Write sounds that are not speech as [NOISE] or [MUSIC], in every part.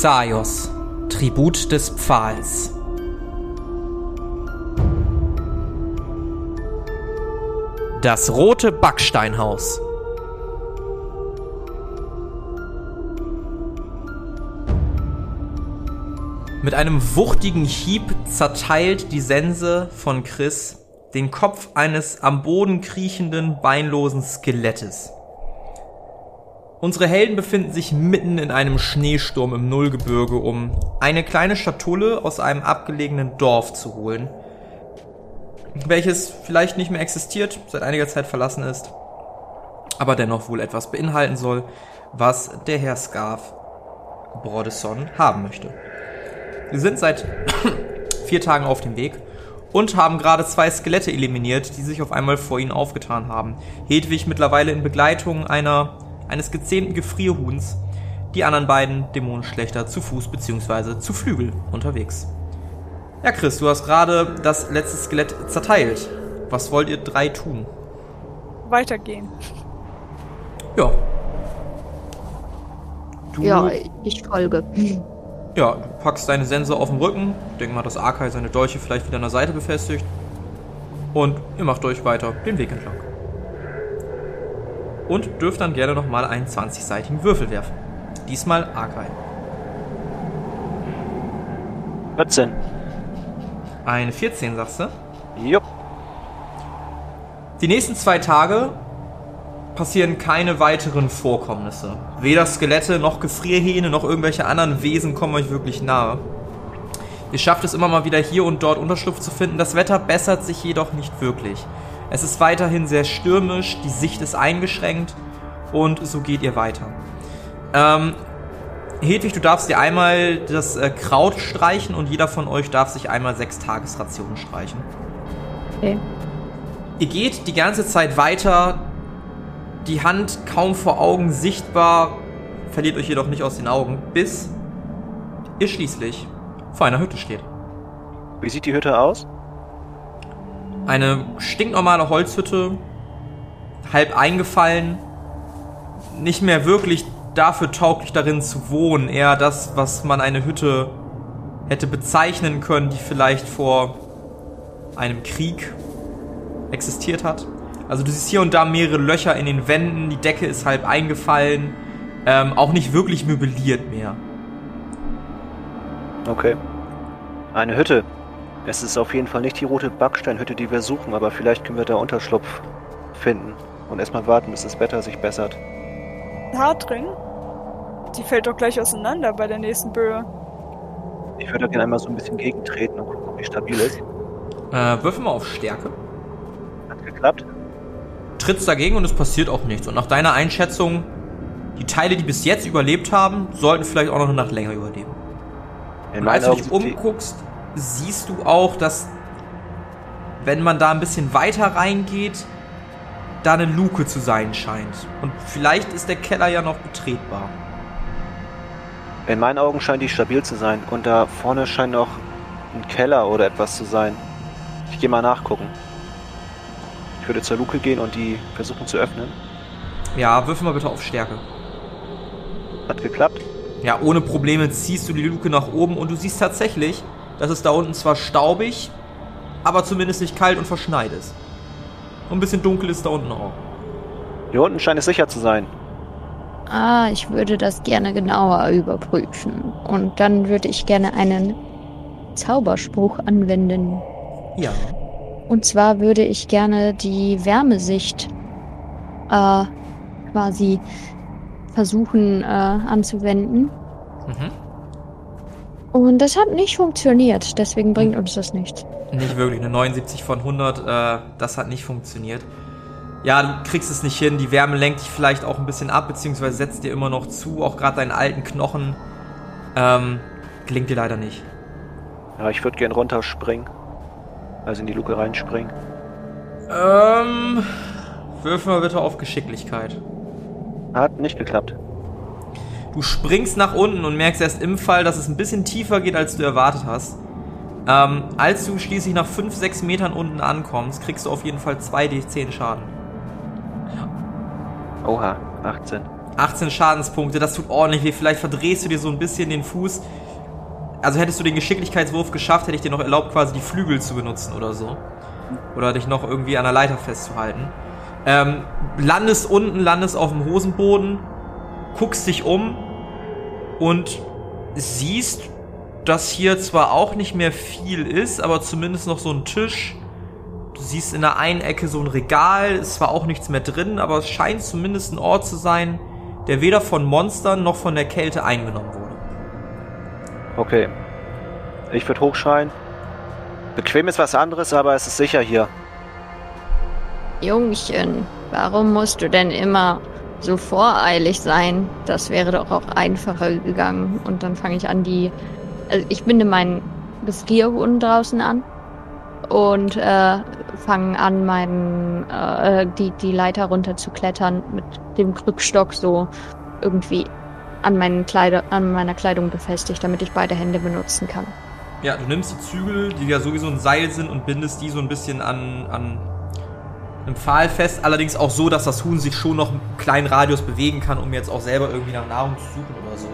Xaios, Tribut des Pfahls. Das rote Backsteinhaus. Mit einem wuchtigen Hieb zerteilt die Sense von Chris den Kopf eines am Boden kriechenden, beinlosen Skelettes. Unsere Helden befinden sich mitten in einem Schneesturm im Nullgebirge, um eine kleine Schatulle aus einem abgelegenen Dorf zu holen, welches vielleicht nicht mehr existiert, seit einiger Zeit verlassen ist, aber dennoch wohl etwas beinhalten soll, was der Herr Scarf Brodesson haben möchte. Wir sind seit [COUGHS] vier Tagen auf dem Weg und haben gerade zwei Skelette eliminiert, die sich auf einmal vor ihnen aufgetan haben. Hedwig mittlerweile in Begleitung einer eines gezähmten Gefrierhuhns, die anderen beiden Dämonenschlechter zu Fuß bzw. zu Flügel unterwegs. Ja, Chris, du hast gerade das letzte Skelett zerteilt. Was wollt ihr drei tun? Weitergehen. Ja. Du, ja, ich folge. Ja, du packst deine Sense auf den Rücken. Denk mal, dass Arkai seine Dolche vielleicht wieder an der Seite befestigt. Und ihr macht euch weiter den Weg entlang und dürft dann gerne nochmal einen 20-seitigen Würfel werfen. Diesmal Arkai. 14. Eine 14, sagst du? Jupp. Die nächsten zwei Tage passieren keine weiteren Vorkommnisse. Weder Skelette noch Gefrierhähne noch irgendwelche anderen Wesen kommen euch wirklich nahe. Ihr schafft es immer mal wieder hier und dort Unterschlupf zu finden. Das Wetter bessert sich jedoch nicht wirklich. Es ist weiterhin sehr stürmisch, die Sicht ist eingeschränkt und so geht ihr weiter. Ähm, Hedwig, du darfst dir einmal das äh, Kraut streichen und jeder von euch darf sich einmal sechs Tagesrationen streichen. Okay. Ihr geht die ganze Zeit weiter, die Hand kaum vor Augen sichtbar, verliert euch jedoch nicht aus den Augen, bis ihr schließlich vor einer Hütte steht. Wie sieht die Hütte aus? Eine stinknormale Holzhütte, halb eingefallen, nicht mehr wirklich dafür tauglich darin zu wohnen, eher das, was man eine Hütte hätte bezeichnen können, die vielleicht vor einem Krieg existiert hat. Also du siehst hier und da mehrere Löcher in den Wänden, die Decke ist halb eingefallen, ähm, auch nicht wirklich möbliert mehr. Okay. Eine Hütte. Es ist auf jeden Fall nicht die rote Backsteinhütte, die wir suchen, aber vielleicht können wir da Unterschlupf finden und erstmal warten, bis das Wetter sich bessert. Hartring? Die fällt doch gleich auseinander bei der nächsten Böe. Ich würde da gerne einmal so ein bisschen gegentreten und gucken, ob die stabil ist. Äh, würfel mal auf Stärke. Hat geklappt. Trittst dagegen und es passiert auch nichts. Und nach deiner Einschätzung, die Teile, die bis jetzt überlebt haben, sollten vielleicht auch noch eine Nacht länger überleben. Und als du dich umguckst, siehst du auch, dass wenn man da ein bisschen weiter reingeht, da eine Luke zu sein scheint. Und vielleicht ist der Keller ja noch betretbar. In meinen Augen scheint die stabil zu sein. Und da vorne scheint noch ein Keller oder etwas zu sein. Ich gehe mal nachgucken. Ich würde zur Luke gehen und die versuchen zu öffnen. Ja, würfel mal bitte auf Stärke. Hat geklappt? Ja, ohne Probleme ziehst du die Luke nach oben und du siehst tatsächlich, dass es da unten zwar staubig, aber zumindest nicht kalt und verschneit ist. Und ein bisschen dunkel ist da unten auch. Hier unten scheint es sicher zu sein. Ah, ich würde das gerne genauer überprüfen. Und dann würde ich gerne einen Zauberspruch anwenden. Ja. Und zwar würde ich gerne die Wärmesicht äh, quasi versuchen äh, anzuwenden. Mhm. Und das hat nicht funktioniert, deswegen bringt uns das nichts. Nicht wirklich, eine 79 von 100, äh, das hat nicht funktioniert. Ja, du kriegst es nicht hin, die Wärme lenkt dich vielleicht auch ein bisschen ab, beziehungsweise setzt dir immer noch zu, auch gerade deinen alten Knochen. Ähm, gelingt dir leider nicht. Ja, ich würde gern runterspringen. Also in die Luke reinspringen. Ähm, wirf mal bitte auf Geschicklichkeit. Hat nicht geklappt. Du springst nach unten und merkst erst im Fall, dass es ein bisschen tiefer geht, als du erwartet hast. Ähm, als du schließlich nach 5, 6 Metern unten ankommst, kriegst du auf jeden Fall 2d10 Schaden. Oha, 18. 18 Schadenspunkte, das tut ordentlich weh. Vielleicht verdrehst du dir so ein bisschen den Fuß. Also hättest du den Geschicklichkeitswurf geschafft, hätte ich dir noch erlaubt, quasi die Flügel zu benutzen oder so. Oder dich noch irgendwie an der Leiter festzuhalten. Ähm, landest unten, landest auf dem Hosenboden, guckst dich um und siehst, dass hier zwar auch nicht mehr viel ist, aber zumindest noch so ein Tisch. Du siehst in der einen Ecke so ein Regal, ist zwar auch nichts mehr drin, aber es scheint zumindest ein Ort zu sein, der weder von Monstern noch von der Kälte eingenommen wurde. Okay. Ich würde hochschreien. Bequem ist was anderes, aber es ist sicher hier. Jungchen, warum musst du denn immer so voreilig sein? Das wäre doch auch einfacher gegangen. Und dann fange ich an, die. Also ich binde meinen Gefrierhuhn draußen an und äh, fange an, meinen, äh, die, die Leiter runter zu klettern mit dem Krückstock so irgendwie an, meinen Kleider, an meiner Kleidung befestigt, damit ich beide Hände benutzen kann. Ja, du nimmst die Zügel, die ja sowieso ein Seil sind, und bindest die so ein bisschen an, an einem Pfahl fest. Allerdings auch so, dass das Huhn sich schon noch einen kleinen Radius bewegen kann, um jetzt auch selber irgendwie nach Nahrung zu suchen oder so.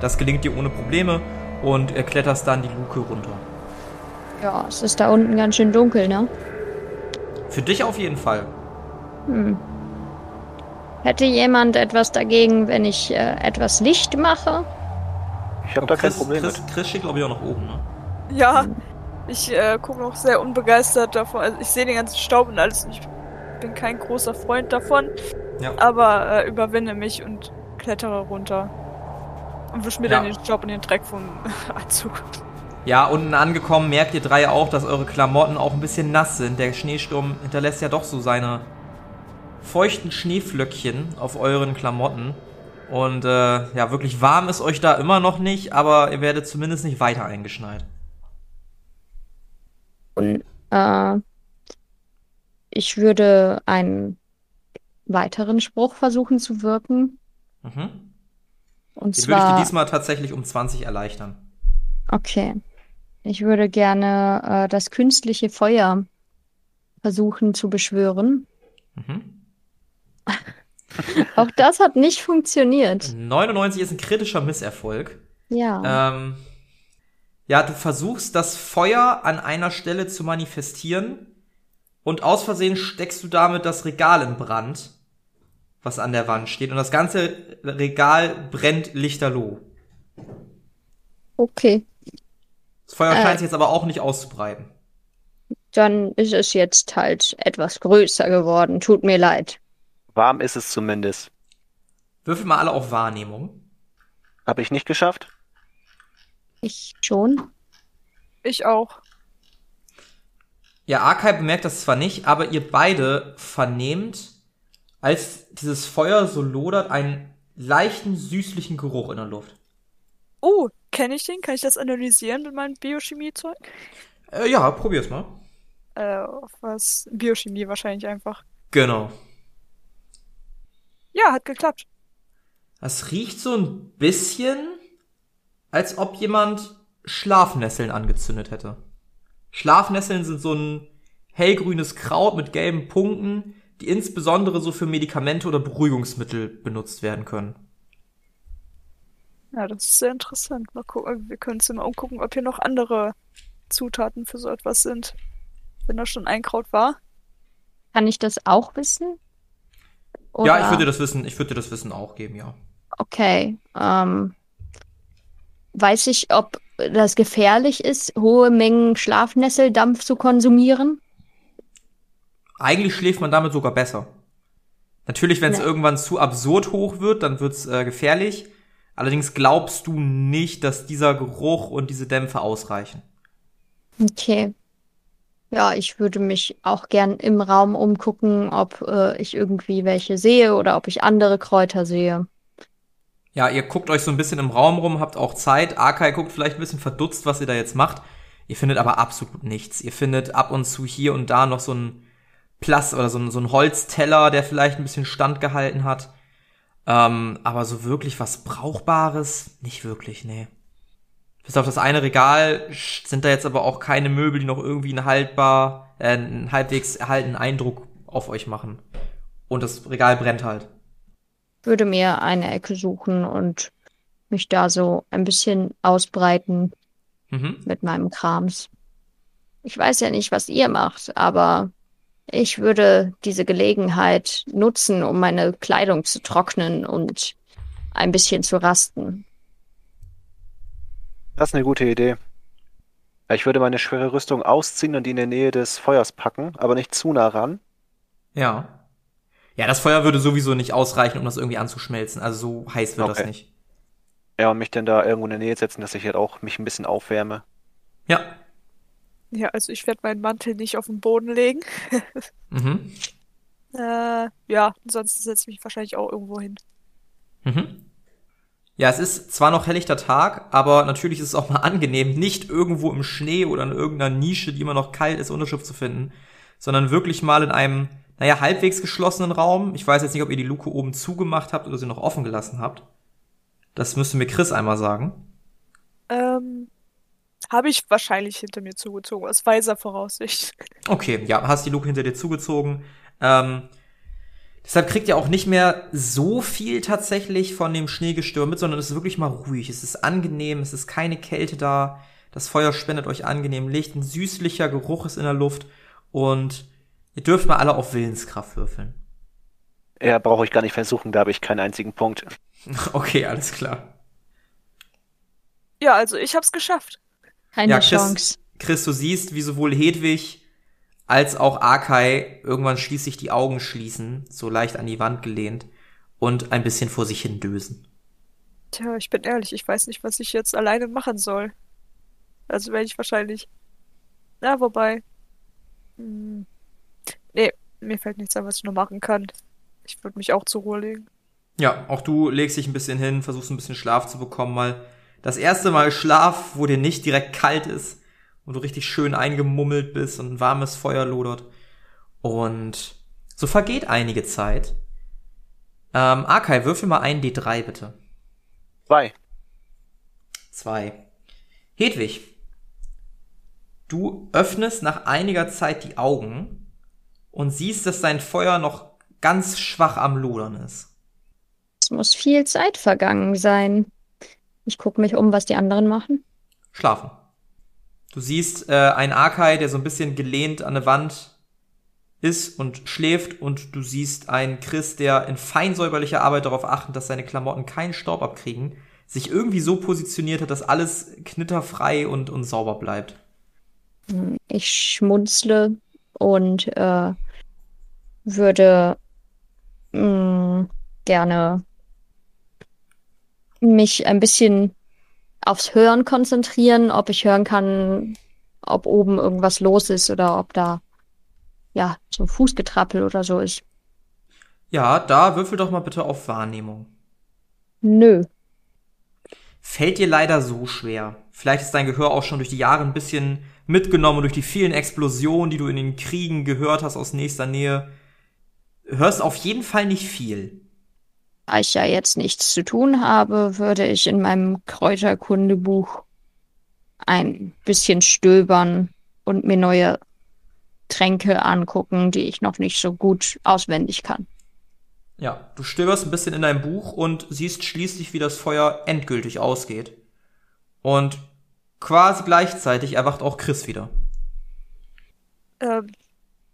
Das gelingt dir ohne Probleme und er kletterst dann die Luke runter. Ja, es ist da unten ganz schön dunkel, ne? Für dich auf jeden Fall. Hm. Hätte jemand etwas dagegen, wenn ich äh, etwas Licht mache? Ich habe da kein Chris, Problem Chris, mit. Chris steht, glaube ich, auch noch oben, ne? Ja, ich äh, gucke noch sehr unbegeistert davon. Also ich sehe den ganzen Staub und alles. Und ich bin kein großer Freund davon. Ja. Aber äh, überwinde mich und klettere runter. Und wisch mir Ja. dann den Staub und den Dreck vom [LAUGHS] Anzug. Ja, unten angekommen merkt ihr drei auch, dass eure Klamotten auch ein bisschen nass sind. Der Schneesturm hinterlässt ja doch so seine feuchten Schneeflöckchen auf euren Klamotten. Und äh, ja, wirklich warm ist euch da immer noch nicht, aber ihr werdet zumindest nicht weiter eingeschneit. Und äh, ich würde einen weiteren Spruch versuchen zu wirken. Mhm. Und Den würde ich dir zwar, diesmal tatsächlich um 20 erleichtern. okay, ich würde gerne äh, das künstliche Feuer versuchen zu beschwören. Mhm. [LAUGHS] Auch das hat nicht funktioniert. 99 ist ein kritischer Misserfolg. Ja. Ähm, ja, du versuchst das Feuer an einer Stelle zu manifestieren und aus Versehen steckst du damit das Regal in Brand, was an der Wand steht. Und das ganze Regal brennt lichterloh. Okay. Das Feuer Äh. scheint sich jetzt aber auch nicht auszubreiten. Dann ist es jetzt halt etwas größer geworden. Tut mir leid. Warm ist es zumindest. Würfel mal alle auf Wahrnehmung. Habe ich nicht geschafft? Ich schon. Ich auch. Ja, Arkai bemerkt das zwar nicht, aber ihr beide vernehmt, als dieses Feuer so lodert, einen leichten süßlichen Geruch in der Luft. Oh, kenne ich den? Kann ich das analysieren mit meinem Biochemie-Zeug? Äh, ja, probier's mal. Äh, auf was? Biochemie wahrscheinlich einfach. Genau. Ja, hat geklappt. Das riecht so ein bisschen, als ob jemand Schlafnesseln angezündet hätte. Schlafnesseln sind so ein hellgrünes Kraut mit gelben Punkten, die insbesondere so für Medikamente oder Beruhigungsmittel benutzt werden können. Ja, das ist sehr interessant. Mal gucken, wir können uns ja mal umgucken, ob hier noch andere Zutaten für so etwas sind. Wenn da schon ein Kraut war. Kann ich das auch wissen? Ja, ich Oder- würde dir das Wissen, ich würde dir das Wissen auch geben, ja. Okay. Ähm, weiß ich, ob das gefährlich ist, hohe Mengen Schlafnesseldampf zu konsumieren? Eigentlich schläft man damit sogar besser. Natürlich, wenn es Ja. irgendwann zu absurd hoch wird, dann wird's äh, gefährlich. Allerdings glaubst du nicht, dass dieser Geruch und diese Dämpfe ausreichen. Okay. Ja, ich würde mich auch gern im Raum umgucken, ob äh, ich irgendwie welche sehe oder ob ich andere Kräuter sehe. Ja, ihr guckt euch so ein bisschen im Raum rum, habt auch Zeit. Arkai guckt vielleicht ein bisschen verdutzt, was ihr da jetzt macht. Ihr findet aber absolut nichts. Ihr findet ab und zu hier und da noch so ein Plast oder so ein, so ein Holzteller, der vielleicht ein bisschen standgehalten hat. Ähm, aber so wirklich was Brauchbares? Nicht wirklich, nee. Bis auf das eine Regal sind da jetzt aber auch keine Möbel, die noch irgendwie einen haltbar, äh, einen halbwegs erhaltenen Eindruck auf euch machen. Und das Regal brennt halt. Würde mir eine Ecke suchen und mich da so ein bisschen ausbreiten mhm. mit meinem Krams. Ich weiß ja nicht, was ihr macht, aber ich würde diese Gelegenheit nutzen, um meine Kleidung zu trocknen und ein bisschen zu rasten. Das ist eine gute Idee. Ich würde meine schwere Rüstung ausziehen und die in der Nähe des Feuers packen, aber nicht zu nah ran. Ja. Ja, das Feuer würde sowieso nicht ausreichen, um das irgendwie anzuschmelzen. Also so heiß wird okay. das nicht. Ja, und mich dann da irgendwo in der Nähe setzen, dass ich halt auch mich ein bisschen aufwärme. Ja. Ja, also ich werde meinen Mantel nicht auf den Boden legen. [LAUGHS] mhm. Äh, ja, ansonsten setze ich mich wahrscheinlich auch irgendwo hin. Mhm. Ja, es ist zwar noch helllichter Tag, aber natürlich ist es auch mal angenehm, nicht irgendwo im Schnee oder in irgendeiner Nische, die immer noch kalt ist, Unterschrift zu finden, sondern wirklich mal in einem, naja, halbwegs geschlossenen Raum. Ich weiß jetzt nicht, ob ihr die Luke oben zugemacht habt oder sie noch offen gelassen habt. Das müsste mir Chris einmal sagen. Ähm, habe ich wahrscheinlich hinter mir zugezogen, aus weiser Voraussicht. Okay, ja, hast die Luke hinter dir zugezogen. Ähm, Deshalb kriegt ihr auch nicht mehr so viel tatsächlich von dem Schneegestirn mit, sondern es ist wirklich mal ruhig. Es ist angenehm, es ist keine Kälte da. Das Feuer spendet euch angenehm Licht, ein süßlicher Geruch ist in der Luft und ihr dürft mal alle auf Willenskraft würfeln. Ja, brauche ich gar nicht versuchen, da habe ich keinen einzigen Punkt. [LAUGHS] Okay, alles klar. Ja, also ich hab's geschafft. Keine ja, Chris, Chance. Chris, du siehst, wie sowohl Hedwig als auch Akai irgendwann schließlich die Augen schließen, so leicht an die Wand gelehnt und ein bisschen vor sich hin dösen. Tja, ich bin ehrlich, ich weiß nicht, was ich jetzt alleine machen soll. Also werde ich wahrscheinlich. Na, wobei. Hm, nee, mir fällt nichts an, was ich noch machen kann. Ich würde mich auch zur Ruhe legen. Ja, auch du legst dich ein bisschen hin, versuchst ein bisschen Schlaf zu bekommen, mal das erste Mal Schlaf, wo dir nicht direkt kalt ist wo du richtig schön eingemummelt bist und ein warmes Feuer lodert. Und so vergeht einige Zeit. Ähm, Arkai, würfel mal ein D3 bitte. Zwei. Zwei. Hedwig, du öffnest nach einiger Zeit die Augen und siehst, dass dein Feuer noch ganz schwach am Lodern ist. Es muss viel Zeit vergangen sein. Ich gucke mich um, was die anderen machen. Schlafen. Du siehst äh, einen Arkai, der so ein bisschen gelehnt an der Wand ist und schläft und du siehst einen Chris, der in feinsäuberlicher Arbeit darauf achtet, dass seine Klamotten keinen Staub abkriegen, sich irgendwie so positioniert hat, dass alles knitterfrei und, und sauber bleibt. Ich schmunzle und äh, würde mh, mm, gerne mich ein bisschen aufs Hören konzentrieren, ob ich hören kann, ob oben irgendwas los ist oder ob da ja so Fußgetrappel oder so ist. Ja, da würfel doch mal bitte auf Wahrnehmung. Nö. Fällt dir leider so schwer. Vielleicht ist dein Gehör auch schon durch die Jahre ein bisschen mitgenommen durch die vielen Explosionen, die du in den Kriegen gehört hast aus nächster Nähe. Hörst auf jeden Fall nicht viel. Da ich ja jetzt nichts zu tun habe, würde ich in meinem Kräuterkundebuch ein bisschen stöbern und mir neue Tränke angucken, die ich noch nicht so gut auswendig kann. Ja, du stöberst ein bisschen in deinem Buch und siehst schließlich, wie das Feuer endgültig ausgeht. Und quasi gleichzeitig erwacht auch Chris wieder. Ähm,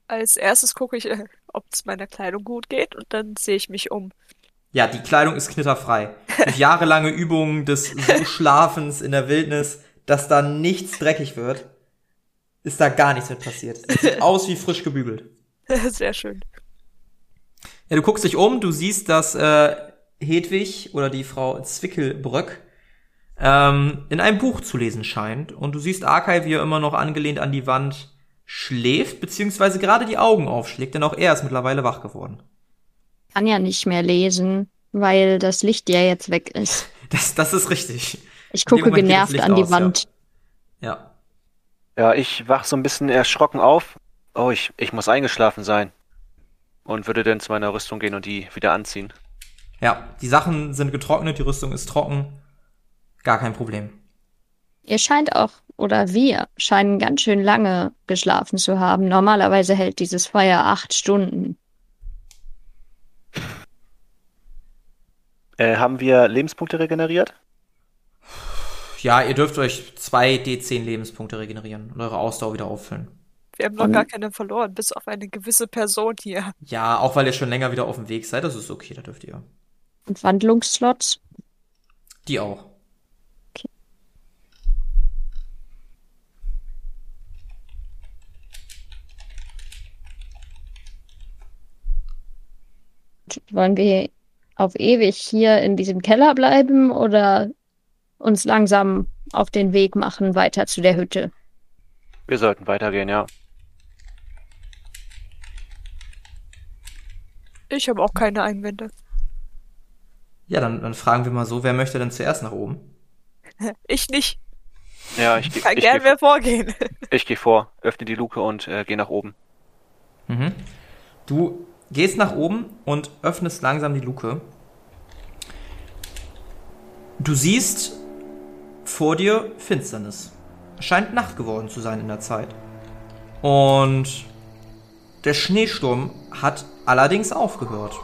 als erstes gucke ich, äh, [LAUGHS] ob es meiner Kleidung gut geht und dann sehe ich mich um. Ja, die Kleidung ist knitterfrei. Durch jahrelange [LAUGHS] Übungen des so Schlafens in der Wildnis, dass da nichts dreckig wird, ist da gar nichts mit passiert. Sieht [LAUGHS] aus wie frisch gebügelt. Sehr schön. Ja, du guckst dich um, du siehst, dass äh, Hedwig oder die Frau Zwickelbröck ähm, in einem Buch zu lesen scheint. Und du siehst Arkai, wie er immer noch angelehnt an die Wand schläft, beziehungsweise gerade die Augen aufschlägt, denn auch er ist mittlerweile wach geworden kann ja nicht mehr lesen, weil das Licht ja jetzt weg ist. [LAUGHS] Das, das ist richtig. Ich gucke genervt an die aus, Wand. Ja. ja. Ja, ich wach so ein bisschen erschrocken auf. Oh, ich, ich muss eingeschlafen sein. Und würde dann zu meiner Rüstung gehen und die wieder anziehen. Ja, die Sachen sind getrocknet, die Rüstung ist trocken. Gar kein Problem. Ihr scheint auch, oder wir scheinen ganz schön lange geschlafen zu haben. Normalerweise hält dieses Feuer acht Stunden. Äh, haben wir Lebenspunkte regeneriert? Ja, ihr dürft euch zwei D10 Lebenspunkte regenerieren und eure Ausdauer wieder auffüllen. Wir haben noch gar keine verloren, bis auf eine gewisse Person hier. Ja, auch weil ihr schon länger wieder auf dem Weg seid, das ist okay, da dürft ihr. Und Wandlungsslots? Die auch. Okay. Wollen wir auf ewig hier in diesem Keller bleiben oder uns langsam auf den Weg machen weiter zu der Hütte? Wir sollten weitergehen, ja. Ich habe auch keine Einwände. Ja, dann, dann fragen wir mal so, wer möchte denn zuerst nach oben? [LAUGHS] Ich nicht. Ja, ich, Kann ich, gern geh, wer vorgehen. [LAUGHS] ich gehe vor, öffne die Luke und äh, gehe nach oben. Mhm. Du gehst nach oben und öffnest langsam die Luke. Du siehst vor dir Finsternis. Scheint Nacht geworden zu sein in der Zeit. Und der Schneesturm hat allerdings aufgehört.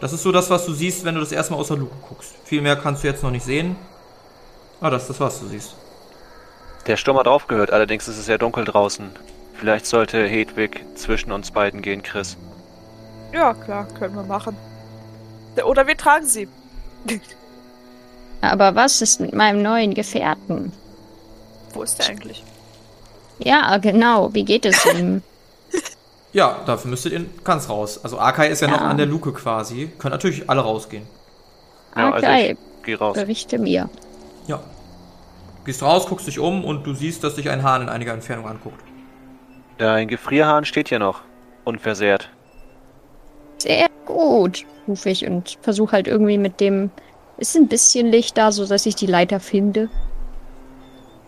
Das ist so das, was du siehst, wenn du das erstmal aus der Luke guckst. Viel mehr kannst du jetzt noch nicht sehen. Ah, das ist das, was du siehst. Der Sturm hat aufgehört, allerdings ist es sehr dunkel draußen. Vielleicht sollte Hedwig zwischen uns beiden gehen, Chris. Ja, klar, können wir machen. Oder wir tragen sie. Aber was ist mit meinem neuen Gefährten? Wo ist der eigentlich? Ja, genau. Wie geht es ihm? [LAUGHS] Ja, dafür müsstet ihr ganz raus. Also Akai ist ja, Ja. noch an der Luke quasi. Können natürlich alle rausgehen. Ja, also okay, ich geh raus. berichte mir. Ja. Gehst raus, guckst dich um und du siehst, dass dich ein Hahn in einiger Entfernung anguckt. Dein Gefrierhahn steht hier noch. Unversehrt. Sehr gut, rufe ich und versuche halt irgendwie mit dem. Ist ein bisschen Licht da, sodass ich die Leiter finde.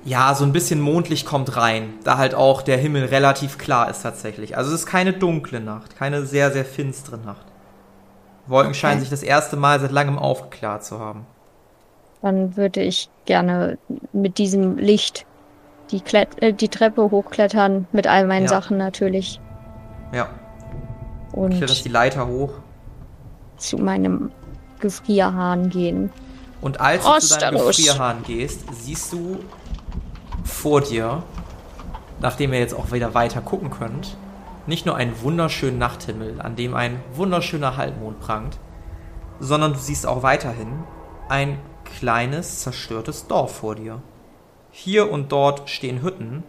Ja, so ein bisschen Mondlicht kommt rein, da halt auch der Himmel relativ klar ist tatsächlich. Also es ist keine dunkle Nacht, keine sehr, sehr finstere Nacht. Wolken scheinen sich das erste Mal seit langem aufgeklärt zu haben. Dann würde ich gerne mit diesem Licht die, Klet äh, die Treppe hochklettern, mit all meinen Ja. Sachen natürlich. Ja, Und kletterst die Leiter hoch. zu meinem Gefrierhahn gehen. Und als du zu deinem. Gefrierhahn gehst, siehst du vor dir, nachdem ihr jetzt auch wieder weiter gucken könnt, nicht nur einen wunderschönen Nachthimmel, an dem ein wunderschöner Halbmond prangt, sondern du siehst auch weiterhin ein kleines, zerstörtes Dorf vor dir. Hier und dort stehen Hütten.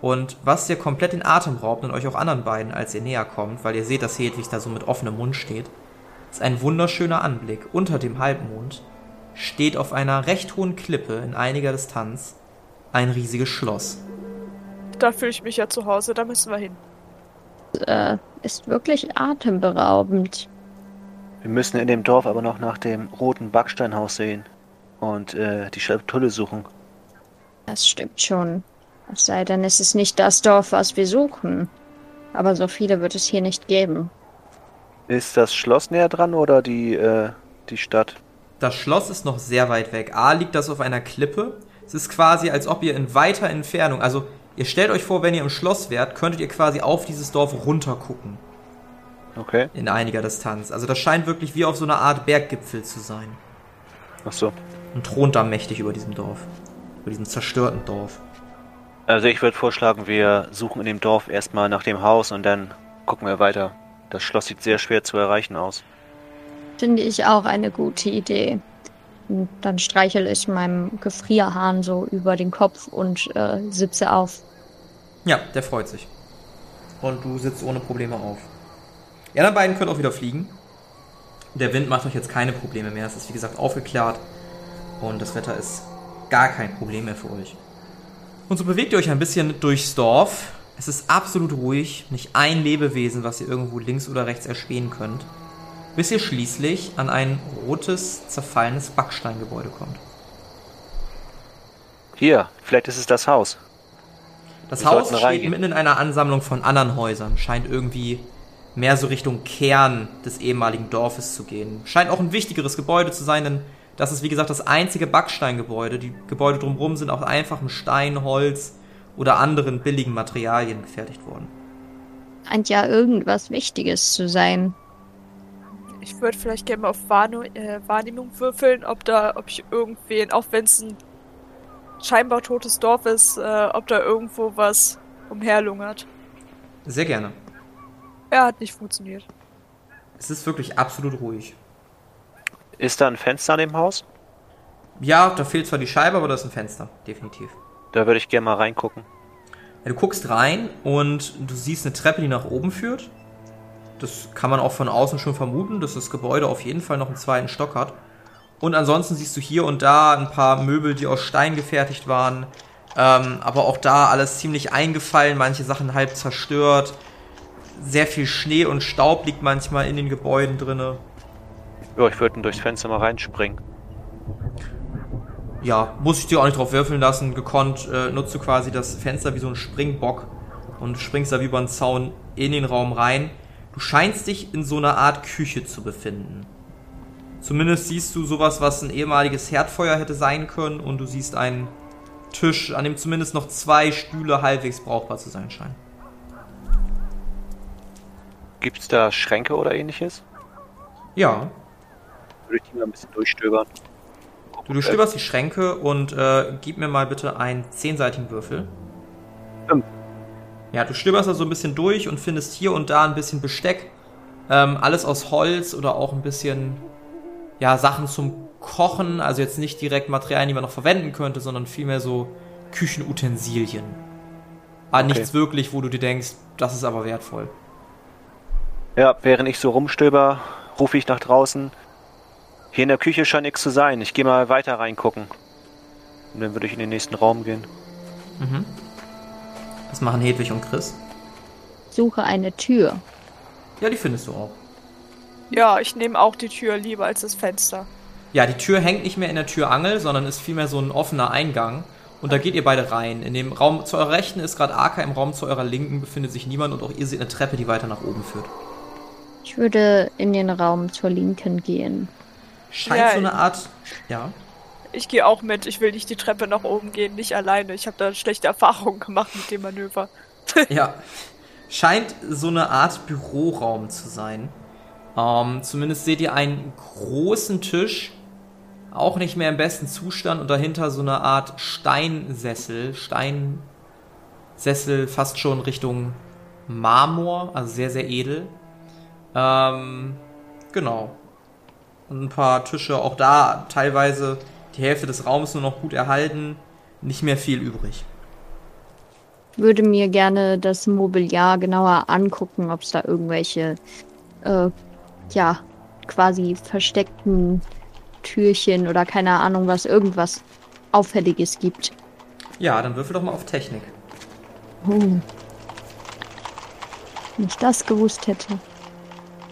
Und was dir komplett den Atem raubt und euch auch anderen beiden, als ihr näher kommt, weil ihr seht, dass Hedwig da so mit offenem Mund steht, ist ein wunderschöner Anblick. Unter dem Halbmond steht auf einer recht hohen Klippe in einiger Distanz ein riesiges Schloss. Da fühle ich mich ja zu Hause, da müssen wir hin. Äh, ist wirklich atemberaubend. Wir müssen in dem Dorf aber noch nach dem roten Backsteinhaus sehen. Und äh, die Schatulle suchen. Das stimmt schon. Es sei denn, es ist nicht das Dorf, was wir suchen. Aber so viele wird es hier nicht geben. Ist das Schloss näher dran oder die, äh, die Stadt? Das Schloss ist noch sehr weit weg. A liegt das auf einer Klippe. Es ist quasi, als ob ihr in weiter Entfernung, also ihr stellt euch vor, wenn ihr im Schloss wärt, könntet ihr quasi auf dieses Dorf runtergucken. Okay. In einiger Distanz. Also das scheint wirklich wie auf so einer Art Berggipfel zu sein. Ach so. Und thront da mächtig über diesem Dorf. Über diesem zerstörten Dorf. Also ich würde vorschlagen, wir suchen in dem Dorf erstmal nach dem Haus und dann gucken wir weiter. Das Schloss sieht sehr schwer zu erreichen aus. Finde ich auch eine gute Idee. Und dann streichel ich meinem Gefrierhahn so über den Kopf und äh, sitze auf. Ja, der freut sich. Und du sitzt ohne Probleme auf. Die anderen beiden können auch wieder fliegen. Der Wind macht euch jetzt keine Probleme mehr. Es ist wie gesagt aufgeklärt. Und das Wetter ist gar kein Problem mehr für euch. Und so bewegt ihr euch ein bisschen durchs Dorf. Es ist absolut ruhig. Nicht ein Lebewesen, was ihr irgendwo links oder rechts erspähen könnt. Bis ihr schließlich an ein rotes, zerfallenes Backsteingebäude kommt. Hier, vielleicht ist es das Haus. Das Wir Haus steht reingehen. mitten in einer Ansammlung von anderen Häusern. Scheint irgendwie mehr so Richtung Kern des ehemaligen Dorfes zu gehen. Scheint auch ein wichtigeres Gebäude zu sein, denn das ist wie gesagt das einzige Backsteingebäude. Die Gebäude drumherum sind aus einfachem Stein, Holz oder anderen billigen Materialien gefertigt worden. Scheint ja irgendwas Wichtiges zu sein. Ich würde vielleicht gerne mal auf Wahrne äh, Wahrnehmung würfeln, ob da, ob ich irgendwen, auch wenn es ein scheinbar totes Dorf ist, äh, ob da irgendwo was umherlungert. Sehr gerne. Er hat nicht funktioniert. Es ist wirklich absolut ruhig. Ist da ein Fenster an dem Haus? Ja, da fehlt zwar die Scheibe, aber da ist ein Fenster, definitiv. Da würde ich gerne mal reingucken. Ja, du guckst rein und du siehst eine Treppe, die nach oben führt. Das kann man auch von außen schon vermuten, dass das Gebäude auf jeden Fall noch einen zweiten Stock hat. Und ansonsten siehst du hier und da ein paar Möbel, die aus Stein gefertigt waren. Ähm, aber auch da alles ziemlich eingefallen, manche Sachen halb zerstört. Sehr viel Schnee und Staub liegt manchmal in den Gebäuden drinne. Ja, ich würde durchs Fenster mal reinspringen. Ja, muss ich dir auch nicht drauf würfeln lassen. Gekonnt äh, nutzt du quasi das Fenster wie so ein Springbock und springst da wie über einen Zaun in den Raum rein. Du scheinst dich in so einer Art Küche zu befinden. Zumindest siehst du sowas, was ein ehemaliges Herdfeuer hätte sein können und du siehst einen Tisch, an dem zumindest noch zwei Stühle halbwegs brauchbar zu sein scheinen. Gibt's da Schränke oder ähnliches? Ja, Würde ich die mal ein bisschen durchstöbern. du, du stöberst die Schränke und äh, gib mir mal bitte einen zehnseitigen Würfel. Fünf. Ja, du stöberst da so ein bisschen durch und findest hier und da ein bisschen Besteck. Ähm, alles aus Holz oder auch ein bisschen, ja, Sachen zum Kochen. Also jetzt nicht direkt Materialien, die man noch verwenden könnte, sondern vielmehr so Küchenutensilien. Aber Okay. nichts wirklich, wo du dir denkst, das ist aber wertvoll. Ja, während ich so rumstöber, rufe ich nach draußen. Hier in der Küche scheint nichts zu sein. Ich gehe mal weiter reingucken. Und dann würde ich in den nächsten Raum gehen. Mhm. Was machen Hedwig und Chris? Suche eine Tür. Ja, die findest du auch. Ja, ich nehme auch die Tür lieber als das Fenster. Ja, die Tür hängt nicht mehr in der Türangel, sondern ist vielmehr so ein offener Eingang. Und da geht ihr beide rein. In dem Raum zu eurer Rechten ist gerade Arka, im Raum zu eurer Linken befindet sich niemand und auch ihr seht eine Treppe, die weiter nach oben führt. Ich würde in den Raum zur Linken gehen. Scheint Ja, so eine Art. Ja. Ich gehe auch mit. Ich will nicht die Treppe nach oben gehen, nicht alleine. Ich habe da schlechte Erfahrungen gemacht mit dem Manöver. [LAUGHS] Ja. Scheint so eine Art Büroraum zu sein. Ähm, zumindest seht ihr einen großen Tisch, auch nicht mehr im besten Zustand und dahinter so eine Art Steinsessel, Steinsessel fast schon Richtung Marmor, also sehr, sehr edel. Ähm, genau. Und ein paar Tische, auch da teilweise die Hälfte des Raums nur noch gut erhalten, nicht mehr viel übrig. Würde mir gerne das Mobiliar genauer angucken, ob es da irgendwelche, äh, ja, quasi versteckten Türchen oder keine Ahnung was, irgendwas Auffälliges gibt. Ja, dann würfel doch mal auf Technik. Oh. Wenn ich das gewusst hätte.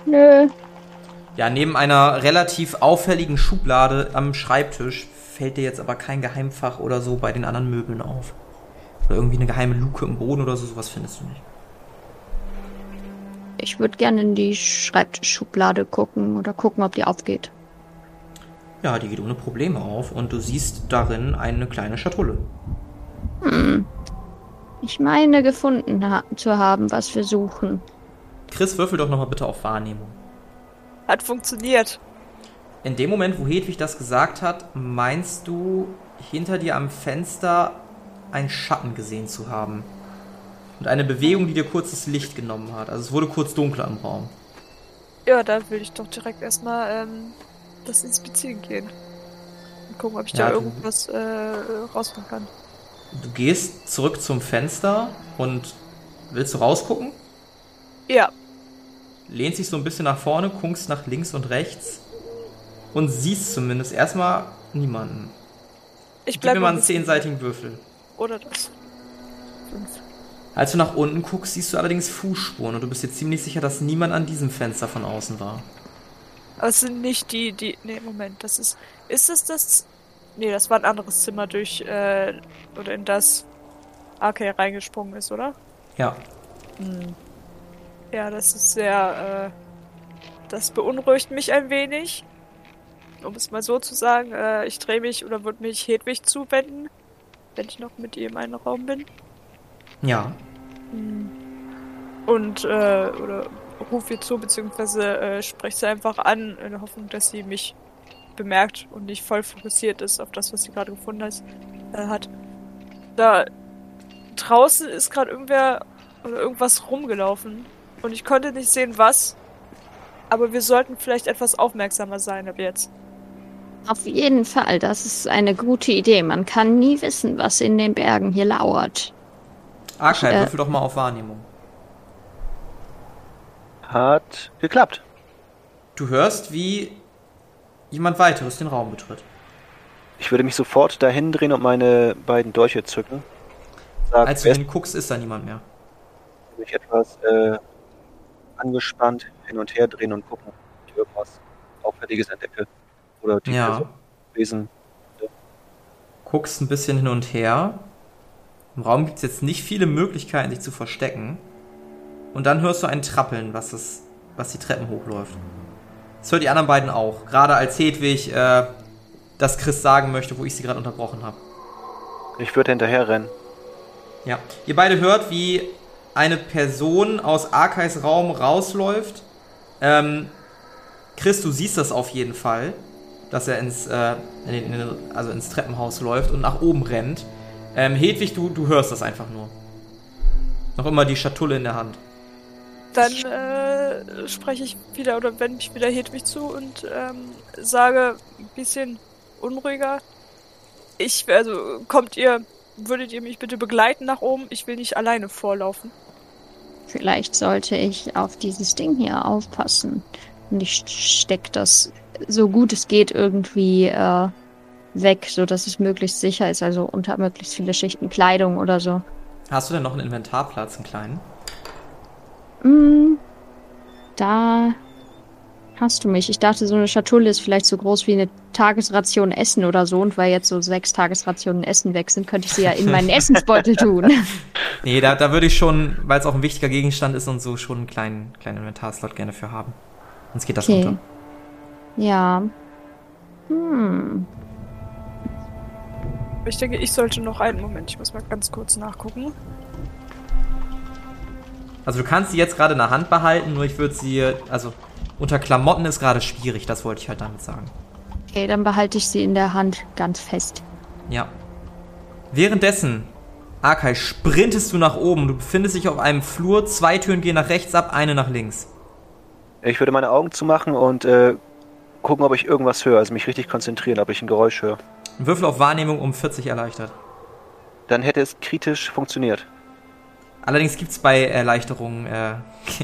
Nö. Ja, neben einer relativ auffälligen Schublade am Schreibtisch fällt dir jetzt aber kein Geheimfach oder so bei den anderen Möbeln auf. Oder irgendwie eine geheime Luke im Boden oder so, sowas findest du nicht. Ich würde gerne in die Schreibtischschublade gucken oder gucken, ob die aufgeht. Ja, die geht ohne Probleme auf und du siehst darin eine kleine Schatulle. Hm. Ich meine gefunden ha zu haben, was wir suchen. Chris, würfel doch nochmal bitte auf Wahrnehmung. Hat funktioniert. In dem Moment, wo Hedwig das gesagt hat, meinst du, hinter dir am Fenster einen Schatten gesehen zu haben. Und eine Bewegung, die dir kurz das Licht genommen hat. Also es wurde kurz dunkler im Raum. Ja, da will ich doch direkt erstmal ähm, das inspizieren gehen. Und gucken, ob ich Ja, da irgendwas äh, rausfinden kann. Du gehst zurück zum Fenster und willst du rausgucken? Ja, lehnst dich so ein bisschen nach vorne, guckst nach links und rechts und siehst zumindest erstmal niemanden. ich Gib bleib mir mal ein einen zehnseitigen Würfel. Oder das. Fünf. Als du nach unten guckst, siehst du allerdings Fußspuren und du bist dir ziemlich sicher, dass niemand an diesem Fenster von außen war. Es sind nicht die, die. Nee, Moment, das ist. Ist es das. Nee, das war ein anderes Zimmer durch. Äh, oder in das AK reingesprungen ist, oder? Ja, Hm. Ja, das ist sehr. Äh, das beunruhigt mich ein wenig. Um es mal so zu sagen, äh, ich drehe mich oder würde mich Hedwig zuwenden, wenn ich noch mit ihr im einen Raum bin. ja. Hm. Und, äh, oder rufe ihr zu, beziehungsweise äh, spreche sie einfach an, in der Hoffnung, dass sie mich bemerkt und nicht voll fokussiert ist auf das, was sie gerade gefunden hat. Äh, hat. Da draußen ist gerade irgendwer oder irgendwas rumgelaufen und ich konnte nicht sehen, was. Aber wir sollten vielleicht etwas aufmerksamer sein ab jetzt. Auf jeden Fall, das ist eine gute Idee. Man kann nie wissen, was in den Bergen hier lauert. Arkai, äh, würfel doch mal auf Wahrnehmung. Hat geklappt. Du hörst, wie jemand weiteres den Raum betritt. Ich würde mich sofort dahin drehen und meine beiden Dolche zücken. Sagen, Als du guckst, ist da niemand mehr. Mich etwas äh, angespannt hin und her drehen und gucken, ob ich irgendwas Auffälliges entdecke. Oder die ja. Wesen. Guckst ein bisschen hin und her. Im Raum gibt es jetzt nicht viele Möglichkeiten, sich zu verstecken. Und dann hörst du ein Trappeln, was, das, was die Treppen hochläuft. Das hört die anderen beiden auch. Gerade als Hedwig äh, das Chris sagen möchte, wo ich sie gerade unterbrochen habe. Ich würde hinterher rennen. Ja. Ihr beide hört, wie eine Person aus Arkais Raum rausläuft. Ähm, Chris, du siehst das auf jeden Fall, dass er ins, äh, in den, also ins Treppenhaus läuft und nach oben rennt. Ähm, Hedwig, du, du hörst das einfach nur. Noch immer die Schatulle in der Hand. Dann äh, spreche ich wieder oder wende mich wieder Hedwig zu und ähm, sage ein bisschen unruhiger. Ich, also, kommt ihr, würdet ihr mich bitte begleiten nach oben? Ich will nicht alleine vorlaufen. Vielleicht sollte ich auf dieses Ding hier aufpassen. Und ich stecke das so gut es geht irgendwie äh, weg, so dass es möglichst sicher ist, also unter möglichst viele Schichten Kleidung oder so. Hast du denn noch einen Inventarplatz, einen kleinen? Mm, da hast du mich. Ich dachte, so eine Schatulle ist vielleicht so groß wie eine Tagesration Essen oder so. Und weil jetzt so sechs Tagesrationen Essen weg sind, könnte ich sie ja in meinen [LAUGHS] Essensbeutel tun. [LAUGHS] Nee, da, da würde ich schon, weil es auch ein wichtiger Gegenstand ist und so, schon einen kleinen, kleinen Inventarslot gerne für haben. Sonst geht das okay. unter. Ja. Hm. Ich denke, ich sollte noch einen Moment. Ich muss mal ganz kurz nachgucken. Also du kannst sie jetzt gerade in der Hand behalten, nur ich würde sie, also unter Klamotten ist gerade schwierig, das wollte ich halt damit sagen. Okay, dann behalte ich sie in der Hand ganz fest. Ja. Währenddessen, Akai, sprintest du nach oben. Du befindest dich auf einem Flur, zwei Türen gehen nach rechts ab, eine nach links. Ich würde meine Augen zumachen und äh, gucken, ob ich irgendwas höre, also mich richtig konzentrieren, ob ich ein Geräusch höre. Ein Würfel auf Wahrnehmung um 40 erleichtert. Dann hätte es kritisch funktioniert. Allerdings gibt es bei Erleichterungen äh,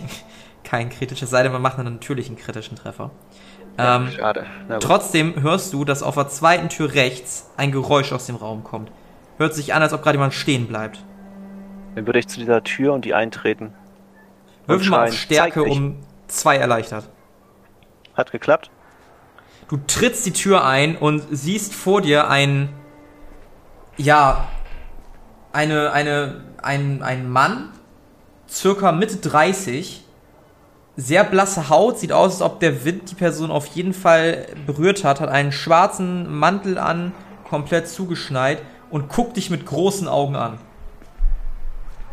[LAUGHS] kein kritisches, sei denn man macht einen natürlichen kritischen Treffer. Ja, ähm, schade. Trotzdem hörst du, dass auf der zweiten Tür rechts ein Geräusch aus dem Raum kommt. Hört sich an, als ob gerade jemand stehen bleibt. Dann würde ich zu dieser Tür und die eintreten. Würfel mal auf Stärke um zwei erleichtert. Hat geklappt. Du trittst die Tür ein und siehst vor dir ein, ja, eine, eine, ein, ein Mann, circa Mitte 30, sehr blasse Haut, sieht aus, als ob der Wind die Person auf jeden Fall berührt hat, hat einen schwarzen Mantel an, komplett zugeschneit und guckt dich mit großen Augen an.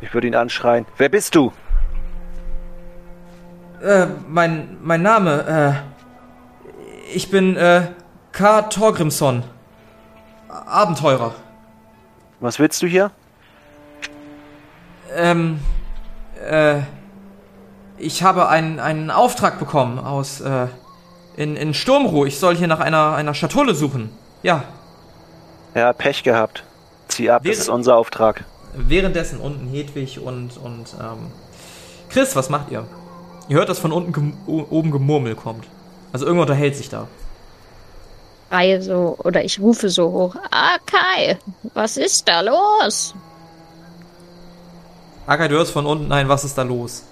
Ich würde ihn anschreien. Wer bist du? Äh, mein, mein Name, äh, ich bin, äh, K. Torgrimson. Abenteurer. Was willst du hier? Ähm, äh, ich habe einen, einen Auftrag bekommen aus, äh, in, in Sturmruhe. Ich soll hier nach einer, einer Schatulle suchen. Ja. Ja, Pech gehabt. Zieh ab, Während, das ist unser Auftrag. Währenddessen unten Hedwig und, und, ähm, Chris, was macht ihr? Ihr hört, dass von unten gem oben Gemurmel kommt. Also irgendwer unterhält sich da. Reihe so, oder ich rufe so hoch. Ah, Kai, was ist da los? Akai, du hörst von unten, nein, was ist da los?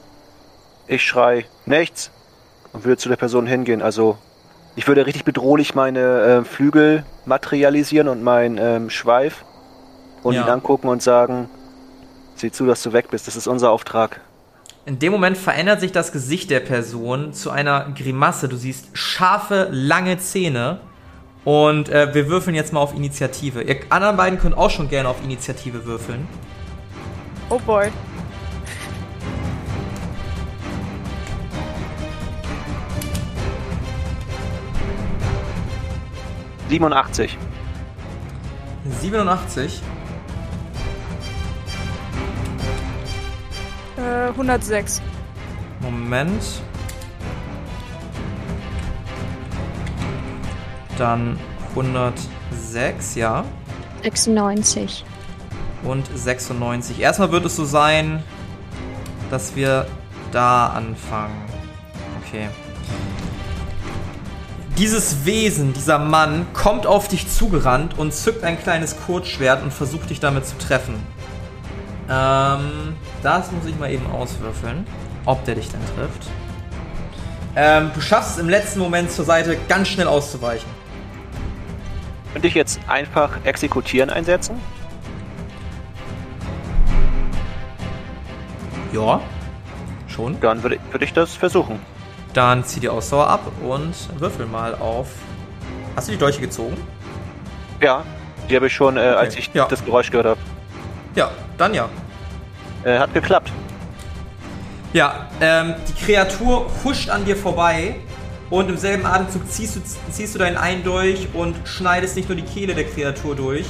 Ich schrei, nichts. Und würde zu der Person hingehen. Also, ich würde richtig bedrohlich meine äh, Flügel materialisieren und meinen ähm, Schweif. Und ja. ihn angucken und sagen, sieh zu, dass du weg bist. Das ist unser Auftrag. In dem Moment verändert sich das Gesicht der Person zu einer Grimasse. Du siehst scharfe, lange Zähne. Und äh, wir würfeln jetzt mal auf Initiative. Ihr anderen beiden könnt auch schon gerne auf Initiative würfeln. Oh boy. Siebenundachtzig. Siebenundachtzig. Äh, 106. Moment. Dann 106, ja. 96. Und 96. Erstmal wird es so sein, dass wir da anfangen. Okay. Dieses Wesen, dieser Mann, kommt auf dich zugerannt und zückt ein kleines Kurzschwert und versucht dich damit zu treffen. Ähm, das muss ich mal eben auswürfeln, ob der dich dann trifft. Ähm, du schaffst es im letzten Moment zur Seite ganz schnell auszuweichen. Könnte ich jetzt einfach exekutieren einsetzen? Ja, schon. Dann würde würd ich das versuchen. Dann zieh die Ausdauer ab und würfel mal auf. Hast du die Dolche gezogen? Ja, die habe ich schon, äh, als ich ja. das Geräusch gehört habe. Ja, dann ja. Äh, hat geklappt. Ja, ähm, die Kreatur huscht an dir vorbei und im selben Atemzug ziehst du, ziehst du deinen einen durch und schneidest nicht nur die Kehle der Kreatur durch,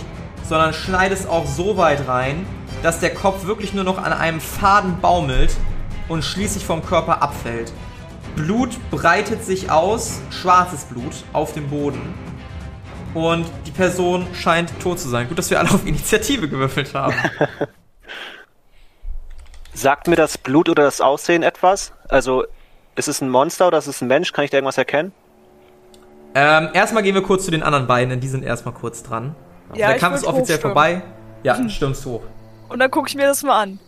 sondern schneidest auch so weit rein, dass der Kopf wirklich nur noch an einem Faden baumelt und schließlich vom Körper abfällt. Blut breitet sich aus, schwarzes Blut, auf dem Boden. Und die Person scheint tot zu sein. Gut, dass wir alle auf Initiative gewürfelt haben. [LAUGHS] Sagt mir das Blut oder das Aussehen etwas? Also, ist es ein Monster oder ist es ein Mensch? Kann ich da irgendwas erkennen? Ähm, erstmal gehen wir kurz zu den anderen beiden, denn die sind erstmal kurz dran. Ja, der ich Kampf ist offiziell vorbei. Ja, [LAUGHS] stürmst hoch. Und dann gucke ich mir das mal an.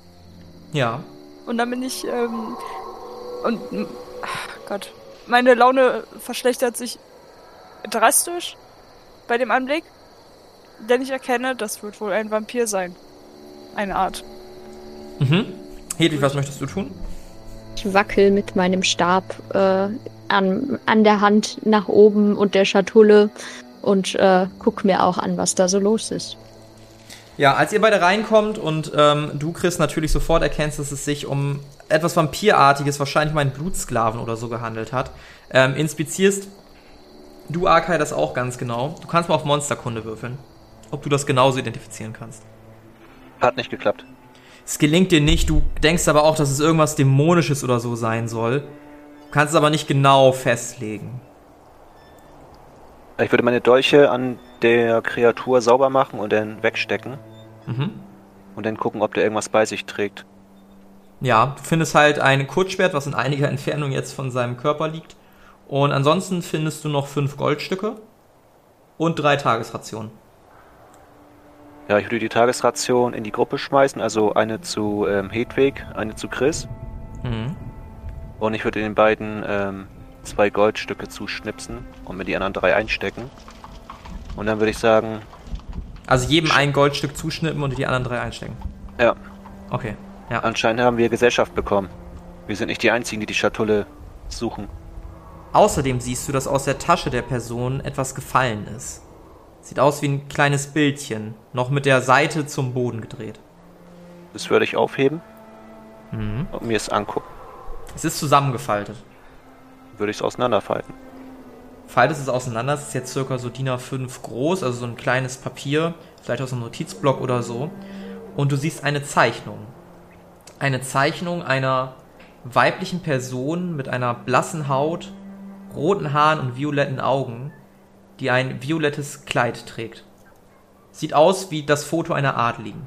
Ja. Und dann bin ich, ähm, und, ach Gott, meine Laune verschlechtert sich drastisch bei dem Anblick, denn ich erkenne, das wird wohl ein Vampir sein. Eine Art. Mhm. Hedwig, was möchtest du tun? Ich wackel mit meinem Stab äh, an, an der Hand nach oben und der Schatulle und äh, guck mir auch an, was da so los ist. Ja, als ihr beide reinkommt und ähm, du, Chris, natürlich sofort erkennst, dass es sich um etwas Vampirartiges, wahrscheinlich meinen Blutsklaven oder so gehandelt hat, ähm, inspizierst du, Arkai, das auch ganz genau. Du kannst mal auf Monsterkunde würfeln, ob du das genauso identifizieren kannst. Hat nicht geklappt. Es gelingt dir nicht, du denkst aber auch, dass es irgendwas Dämonisches oder so sein soll. Du kannst es aber nicht genau festlegen. Ich würde meine Dolche an der Kreatur sauber machen und dann wegstecken. Mhm. Und dann gucken, ob der irgendwas bei sich trägt. Ja, du findest halt ein Kurzschwert, was in einiger [LAUGHS] Entfernung jetzt von seinem Körper liegt. Und ansonsten findest du noch fünf Goldstücke und drei Tagesrationen. Ja, ich würde die Tagesration in die Gruppe schmeißen, also eine zu ähm, Hedwig, eine zu Chris. Mhm. Und ich würde den beiden ähm, zwei Goldstücke zuschnipsen und mir die anderen drei einstecken. Und dann würde ich sagen, Also jedem ein Goldstück zuschnippen und die anderen drei einstecken. ja, Okay. Ja. anscheinend haben wir Gesellschaft bekommen. Wir sind nicht die Einzigen, die die Schatulle suchen. Außerdem siehst du, dass aus der Tasche der Person etwas gefallen ist. Sieht aus wie ein kleines Bildchen, noch mit der Seite zum Boden gedreht. Das würde ich aufheben Mhm. und mir es angucken. Es ist zusammengefaltet. Würde ich es auseinanderfalten. Faltet es auseinander, es ist jetzt circa so DIN A5 groß, also so ein kleines Papier, vielleicht aus einem Notizblock oder so. Und du siehst eine Zeichnung. Eine Zeichnung einer weiblichen Person mit einer blassen Haut, roten Haaren und violetten Augen, die ein violettes Kleid trägt. Sieht aus wie das Foto einer Adligen.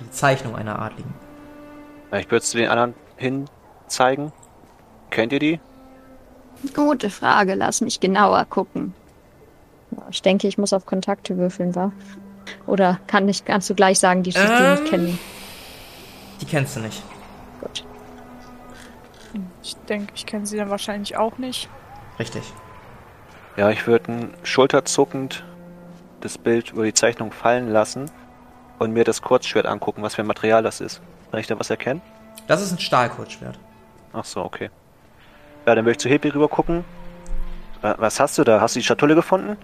Die Zeichnung einer Adligen. Ja, Ich würde es zu den anderen hin zeigen. Kennt ihr die? Gute Frage, lass mich genauer gucken. Ich denke, ich muss auf Kontakte würfeln, wa? Oder kann ich, kannst du gleich sagen, die ich die Ähm. nicht kennen? Die kennst du nicht. Gut. Ich denke, ich kenne sie dann wahrscheinlich auch nicht. Richtig. Ja, ich würde ein schulterzuckend das Bild über die Zeichnung fallen lassen und mir das Kurzschwert angucken, was für ein Material das ist. Kann ich da was erkennen? Das ist ein Stahlkurzschwert. Ach so, okay. Ja, dann würde ich zu Hedwig rüber gucken. Wa- Was hast du da? Hast du die Schatulle gefunden?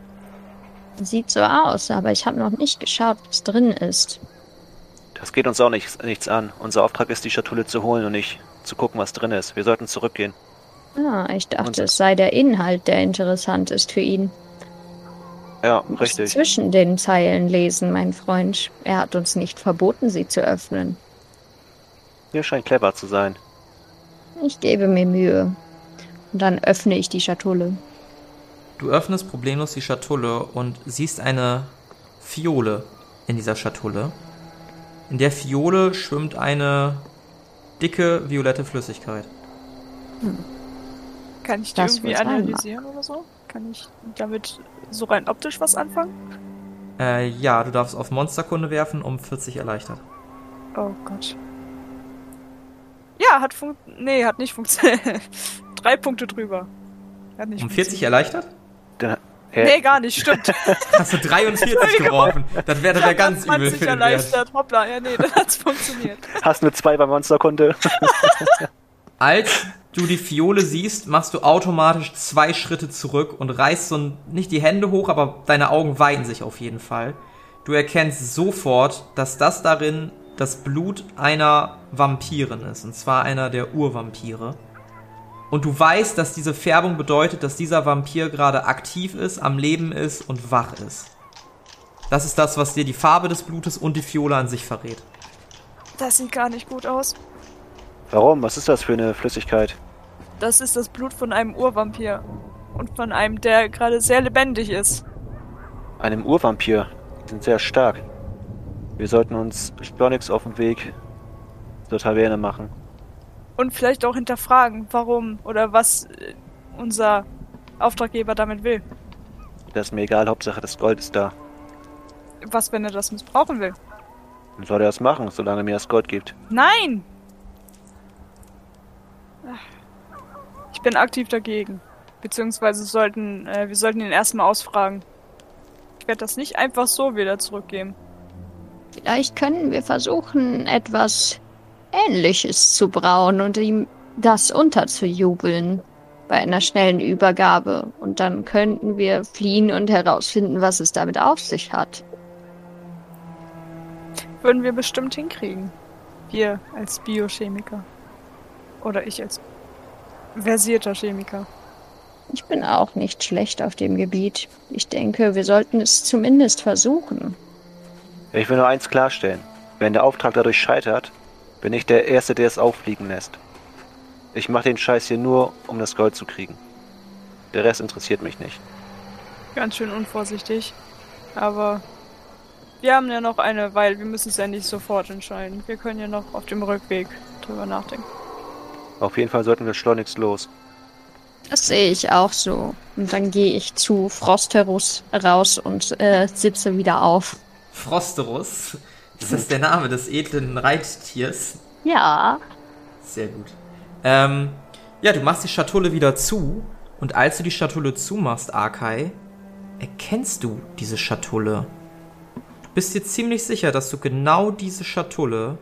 Sieht so aus, aber ich habe noch nicht geschaut, was drin ist. Das geht uns auch nichts, nichts an. Unser Auftrag ist, die Schatulle zu holen und nicht zu gucken, was drin ist. Wir sollten zurückgehen. Ah, ich dachte, Und- es sei der Inhalt, der interessant ist für ihn. Ja, Du musst richtig. zwischen den Zeilen lesen, mein Freund. Er hat uns nicht verboten, sie zu öffnen. Ihr scheint clever zu sein. Ich gebe mir Mühe. Und dann öffne ich die Schatulle. Du öffnest problemlos die Schatulle und siehst eine Fiole in dieser Schatulle. In der Fiole schwimmt eine dicke violette Flüssigkeit. Kann ich die Das irgendwie einmal. analysieren oder so? Kann ich damit so rein optisch was anfangen? Äh, ja, du darfst auf Monsterkunde werfen, um 40 erleichtert. Oh Gott. Ja, hat fun Nee, hat nicht funktioniert. [LAUGHS] Drei Punkte drüber. Hat nicht Um 40 funktioniert. erleichtert? Dann, hä, Nee, gar nicht, stimmt. [LAUGHS] Hast du 43 geworfen? Das wäre wär ganz übel 20 für den Wert. erleichtert. Hoppla, ja, nee, [LAUGHS] dann hat's funktioniert. Hast eine 2 bei Monsterkunde? Als du die Fiole siehst, machst du automatisch zwei Schritte zurück und reißt so ein, nicht die Hände hoch, aber deine Augen weiten sich auf jeden Fall. Du erkennst sofort, dass das darin das Blut einer Vampirin ist, und zwar einer der Urvampire. Und du weißt, dass diese Färbung bedeutet, dass dieser Vampir gerade aktiv ist, am Leben ist und wach ist. Das ist das, was dir die Farbe des Blutes und die Fiole an sich verrät. Das sieht gar nicht gut aus. Warum? Was ist das für eine Flüssigkeit? Das ist das Blut von einem Urvampir. Und von einem, der gerade sehr lebendig ist. Einem Urvampir. Die sind sehr stark. Wir sollten uns schleunigst auf den Weg zur Taverne machen. Und vielleicht auch hinterfragen, warum oder was äh, unser Auftraggeber damit will. Das ist mir egal, Hauptsache das Gold ist da. Was, wenn er das missbrauchen will? Dann soll er das machen, solange er mir das Gold gibt. Nein! Ich bin aktiv dagegen. Beziehungsweise sollten, äh, wir sollten ihn erstmal ausfragen. Ich werde das nicht einfach so wieder zurückgeben. Vielleicht können wir versuchen, etwas Ähnliches zu brauen und ihm das unterzujubeln bei einer schnellen Übergabe. Und dann könnten wir fliehen und herausfinden, was es damit auf sich hat. Würden wir bestimmt hinkriegen. Wir als Biochemiker. Oder ich als versierter Chemiker. Ich bin auch nicht schlecht auf dem Gebiet. Ich denke, wir sollten es zumindest versuchen. Ich will nur eins klarstellen. Wenn der Auftrag dadurch scheitert, bin ich der Erste, der es auffliegen lässt. Ich mache den Scheiß hier nur, um das Gold zu kriegen. Der Rest interessiert mich nicht. Ganz schön unvorsichtig. Aber wir haben ja noch eine Weile. Wir müssen es ja nicht sofort entscheiden. Wir können ja noch auf dem Rückweg drüber nachdenken. Auf jeden Fall sollten wir schleunigst los. Das sehe ich auch so. Und dann gehe ich zu Frosterus raus und äh, sitze wieder auf. Frosterus, ist das der Name des edlen Reittiers? Ja, Sehr gut. Ähm, ja, du machst die Schatulle wieder zu und als du die Schatulle zumachst, Arkai, erkennst du diese Schatulle. Du bist dir ziemlich sicher, dass du genau diese Schatulle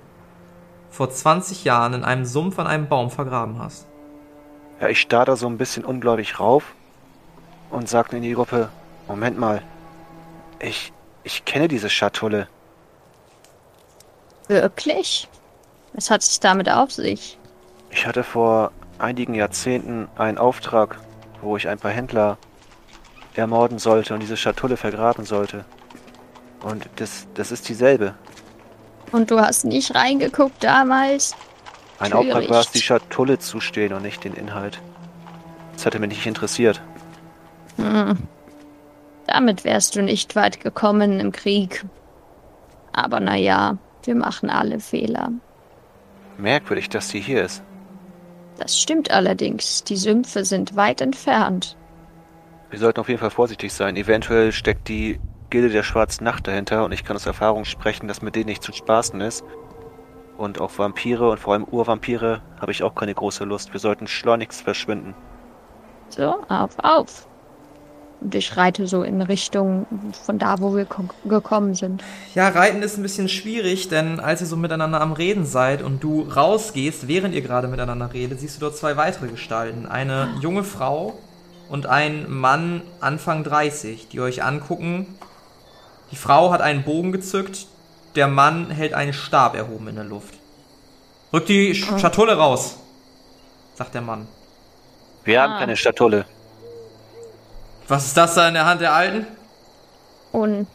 vor 20 Jahren in einem Sumpf an einem Baum vergraben hast. Ja, ich starr da so ein bisschen ungläubig rauf und sagte in die Gruppe, Moment mal, ich, ich kenne diese Schatulle. wirklich? Was hat es damit auf sich? Ich hatte vor einigen Jahrzehnten einen Auftrag, wo ich ein paar Händler ermorden sollte und diese Schatulle vergraben sollte. Und das, das ist dieselbe. Und du hast nicht reingeguckt damals? Mein Auftrag war es, die Schatulle zu stehlen und nicht den Inhalt. Das hatte mich nicht interessiert. Hm. Damit wärst du nicht weit gekommen im Krieg. Aber naja, wir machen alle Fehler. Merkwürdig, dass sie hier ist. Das stimmt allerdings. Die Sümpfe sind weit entfernt. Wir sollten auf jeden Fall vorsichtig sein. Eventuell steckt die Gilde der Schwarzen Nacht dahinter und ich kann aus Erfahrung sprechen, dass mit denen nicht zu spaßen ist. Und auf Vampire und vor allem Urvampire habe ich auch keine große Lust. Wir sollten schleunigst verschwinden. So, auf, auf. Und ich reite so in Richtung von da, wo wir ko- gekommen sind. Ja, Reiten ist ein bisschen schwierig, denn als ihr so miteinander am Reden seid und du rausgehst, während ihr gerade miteinander redet, siehst du dort zwei weitere Gestalten. Eine junge Frau und ein Mann Anfang 30, die euch angucken. Die Frau hat einen Bogen gezückt, der Mann hält einen Stab erhoben in der Luft. Rück die Sch Schatulle raus, sagt der Mann. Wir haben Ah. keine Schatulle. Was ist das da in der Hand der Alten? Und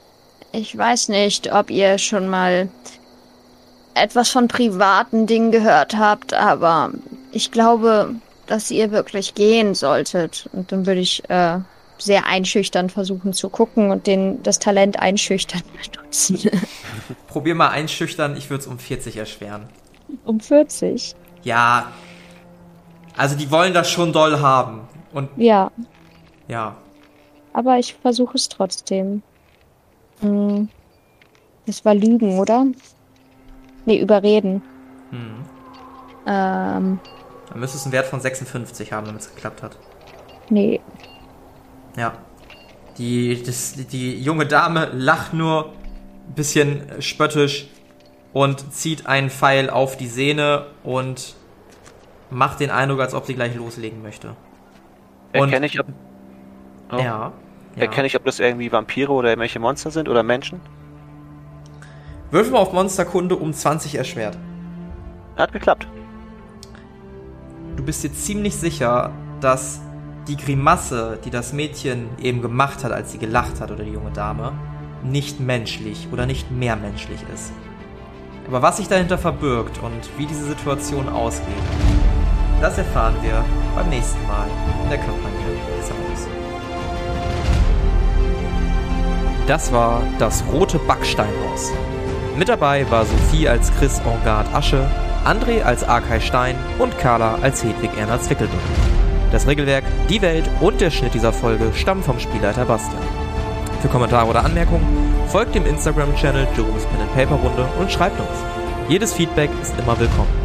ich weiß nicht, ob ihr schon mal etwas von privaten Dingen gehört habt, aber ich glaube, dass ihr wirklich gehen solltet. Und dann würde ich äh, sehr einschüchtern versuchen zu gucken und den, das Talent einschüchtern [LAUGHS] benutzen. Probier mal einschüchtern, ich würde es um 40 erschweren. Um 40? Ja. Also die wollen das schon doll haben. Und Ja, ja. aber ich versuche es trotzdem. Hm. Das war Lügen, oder? Nee, überreden. Hm. Ähm, Dann müsste es einen Wert von 56 haben, damit es geklappt hat. nee. Ja. Die, das, die junge Dame lacht nur ein bisschen spöttisch und zieht einen Pfeil auf die Sehne und macht den Eindruck, als ob sie gleich loslegen möchte. Und- Erkenne ich, ob, oh. Ja. ja. erkenne ich, ob das irgendwie Vampire oder irgendwelche Monster sind oder Menschen? Würfel mal auf Monsterkunde um 20 erschwert. Hat geklappt. Du bist dir ziemlich sicher, dass die Grimasse, die das Mädchen eben gemacht hat, als sie gelacht hat, oder die junge Dame, nicht menschlich oder nicht mehr menschlich ist. Aber was sich dahinter verbirgt und wie diese Situation ausgeht, das erfahren wir beim nächsten Mal in der Kampagne Xamus. Das war das Rote Backsteinhaus. Mit dabei war Sophie als Chris Orgard Asche, André als Arkay Stein und Carla als Hedwig Erna Zwickelbück. Das Regelwerk, die Welt und der Schnitt dieser Folge stammen vom Spielleiter Bastian. Für Kommentare oder Anmerkungen folgt dem Instagram-Channel Jerome's Pen and Paper Runde und schreibt uns. Jedes Feedback ist immer willkommen.